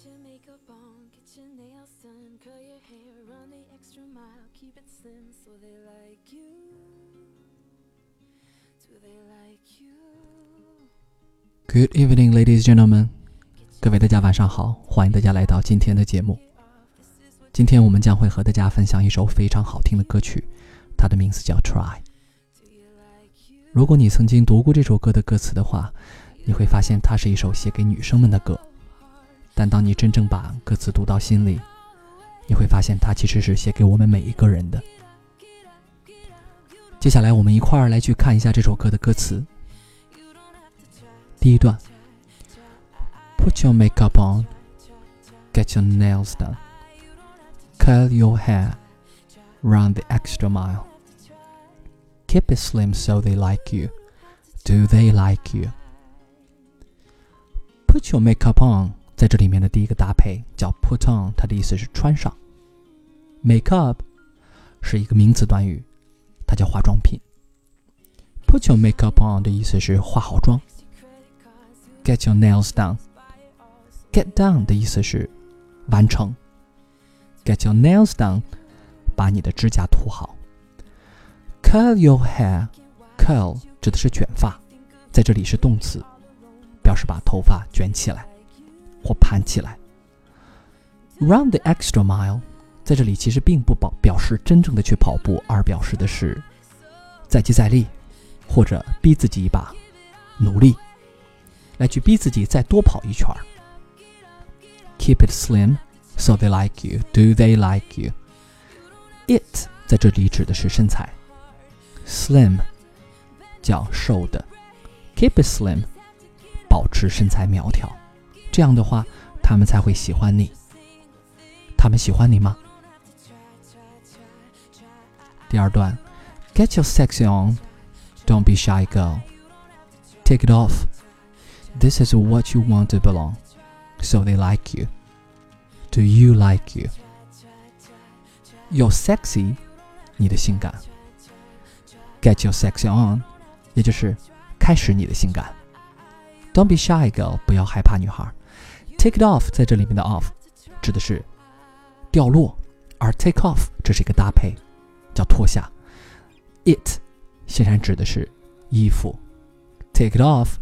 Get your makeup on, get your nails done, curl your hair, run the extra mile, keep it slim so they like you. Do they like you? Good evening, ladies and gentlemen. 各位大家晚上好，欢迎大家来到今天的节目。今天我们将会和大家分享一首非常好听的歌曲，它的名字叫《Try》。如果你曾经读过这首歌的歌词的话，你会发现它是一首写给女生们的歌。但当你真正把歌词读到心里，你会发现它其实是写给我们每一个人的。接下来，我们一块儿来去看一下这首歌的歌词。第一段：Put your makeup on, get your nails done, curl your hair, run the extra mile. Keep it slim so they like you. Do they like you? Put your makeup on， 在这里面的第一个搭配叫 put on，它的意思是穿上。Makeup 是一个名词短语，它叫化妆品。Put your makeup on 的意思是化好妆。Get your nails done，get done 的意思是完成。Get your nails done，把你的指甲涂好。Curl your hair，curl 指的是卷发，在这里是动词，表示把头发卷起来或盘起来。Run the extra mile，在这里其实并不表表示真正的去跑步，而表示的是再接再厉，或者逼自己一把，努力来去逼自己再多跑一圈儿。Keep it slim so they like you. Do they like you? It 在这里指的是身材，slim 叫瘦的，keep it slim 保持身材苗条，这样的话他们才会喜欢你。他们喜欢你吗？第二段，Get your sexy on, don't be shy, girl. Take it off. This is what you want to belong, so they like you. Do you like you? Your sexy，你的性感。Get your sexy on，也就是开始你的性感。Don't be shy, girl，不要害怕，女孩。 Take it off，在这里面的 off 指的是掉落，而 take off 这是一个搭配，叫脱下。It 显然指的是衣服。Take it off，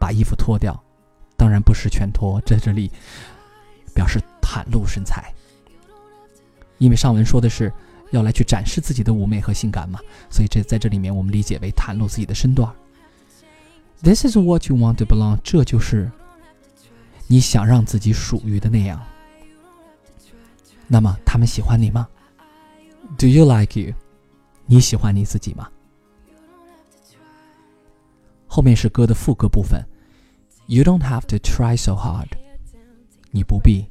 把衣服脱掉，当然不是全脱，在这里表示袒露身材。因为上文说的是要来去展示自己的妩媚和性感嘛，所以这在这里面我们理解为袒露自己的身段。This is what you want to belong，这就是你想让自己属于的那样。那么他们喜欢你吗？Do you like you？你喜欢你自己吗？后面是歌的副歌部分，You don't have to try so hard，你不必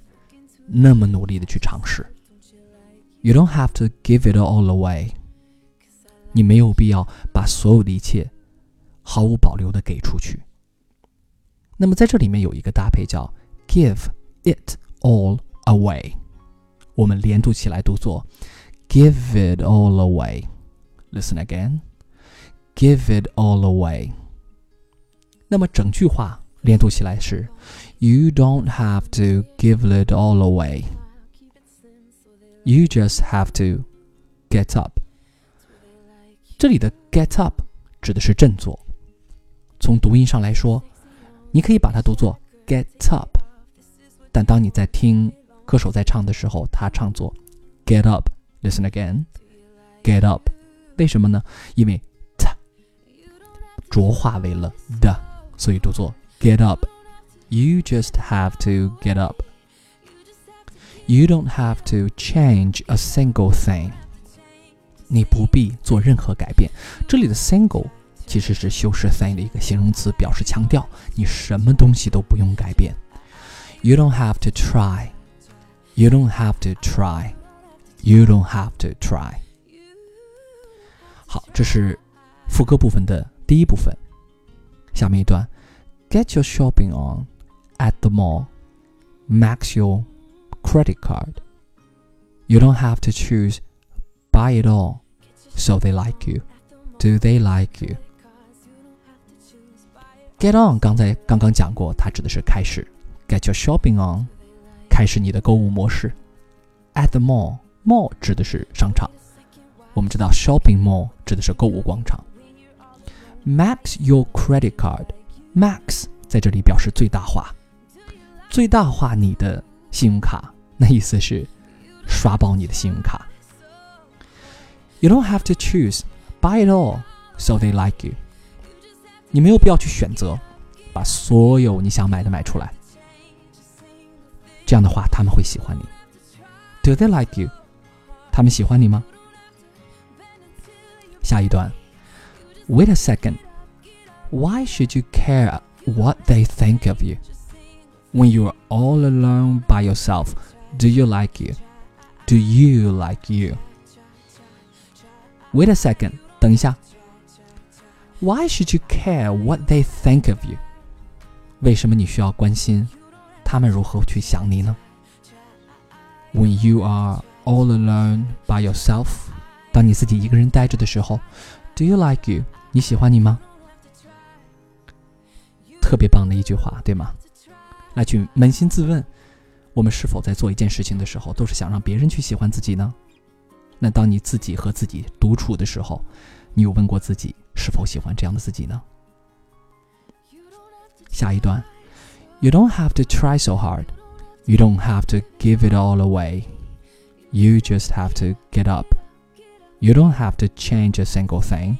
那么努力的去尝试。You don't have to give it all away，你没有必要把所有的一切毫无保留的给出去。那么在这里面有一个搭配叫 give it all away，我们连读起来读作 give it all away。Listen again, give it all away。那么整句话连读起来是 You don't have to give it all away. You just have to get up。这里的 get up 指的是振作。从读音上来说， 你可以把它读作 get up，但当你在听歌手在唱的时候，他唱作 get up。Listen again，get up。为什么呢？因为 t 浊化为了的，所以读作 get up。You just have to get up。You don't have to change a single thing。你不必做任何改变。这里的 single 其实是修饰 thing 的一个形容词，表示强调你什么东西都不用改变。You don't have to try. You don't have to try. You don't have to try. 好，这是副歌部分的第一部分。下面一段，Get your shopping on at the mall. Max your credit card. You don't have to choose. Buy it all. So they like you. Do they like you? Get on，刚才刚刚讲过，它指的是开始。Get your shopping on，开始你的购物模式。At the mall，mall 指的是商场。我们知道 shopping mall 指的是购物广场。Max your credit card，max 在这里表示最大化，最大化你的信用卡，那意思是刷爆你的信用卡。You don't have to choose, buy it all, so they like you。你没有必要去选择，把所有你想买的买出来。这样的话，他们会喜欢你。Do they like you？他们喜欢你吗？下一段，Wait a second. Why should you care what they think of you? When you're all alone by yourself, do you like you? Do you like you? Wait a second. 等一下。 Why should you care what they think of you? 为什么你需要关心他们如何去想你呢？When you are all alone by yourself，当你自己一个人待着的时候，Do you like you？你喜欢你吗？特别棒的一句话，对吗？来去扪心自问，我们是否在做一件事情的时候，都是想让别人去喜欢自己呢？那当你自己和自己独处的时候，你有问过自己是否喜欢这样的自己呢？下一段，You don't have to try so hard. You don't have to give it all away. You just have to get up. You don't have to change a single thing.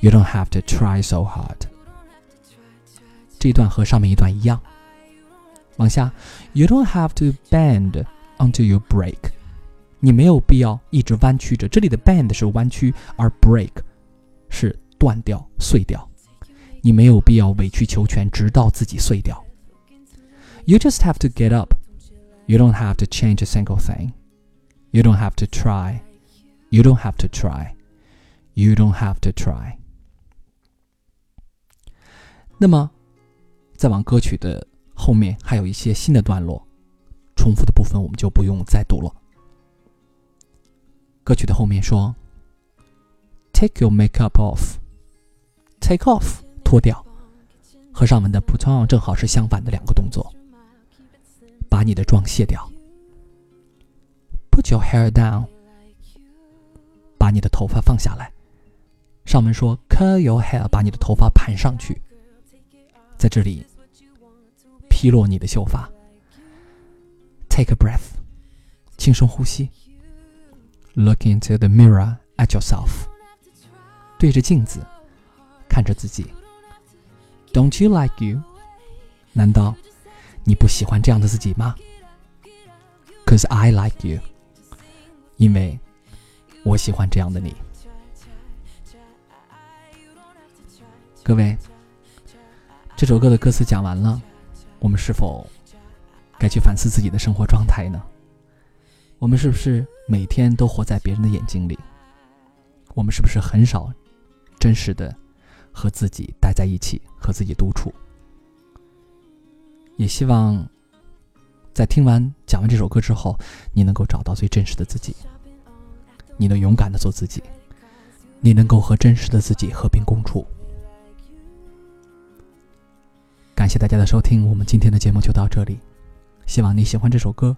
You don't have to try so hard. 这一段和上面一段一样。往下，You don't have to bend until you break。 你没有必要一直弯曲着。这里的 bend 是弯曲，而 break 是断掉、碎掉。你没有必要委曲求全，直到自己碎掉。You just have to get up. You don't have to change a single thing. You don't have to try. You don't have to try. You don't have to try. 那么，再往歌曲的后面还有一些新的段落，重复的部分我们就不用再读了。歌曲的后面说：“Take your makeup off. Take off，脱掉。和上文的 put on 正好是相反的两个动作。把你的妆卸掉。Put your hair down，把你的头发放下来。上文说 curl your hair，把你的头发盘上去。在这里，披落你的秀发。Take a breath，轻声呼吸。Look into the mirror at yourself，对着镜子看着自己。Don't you like you？难道你不喜欢这样的自己吗？Cause I like you，因为我喜欢这样的你。各位，这首歌的歌词讲完了，我们是否该去反思自己的生活状态呢？我们是不是每天都活在别人的眼睛里？我们是不是很少真实的和自己待在一起，和自己独处？也希望在听完讲完这首歌之后，你能够找到最真实的自己，你能勇敢的做自己，你能够和真实的自己和平共处。感谢大家的收听，我们今天的节目就到这里。希望你喜欢这首歌。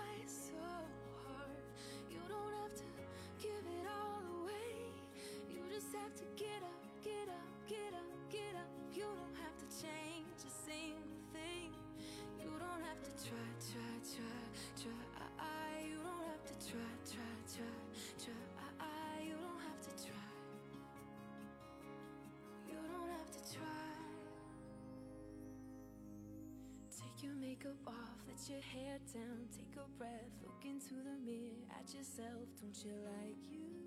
Your makeup off, let your hair down, take a breath, look into the mirror at yourself. Don't you like you?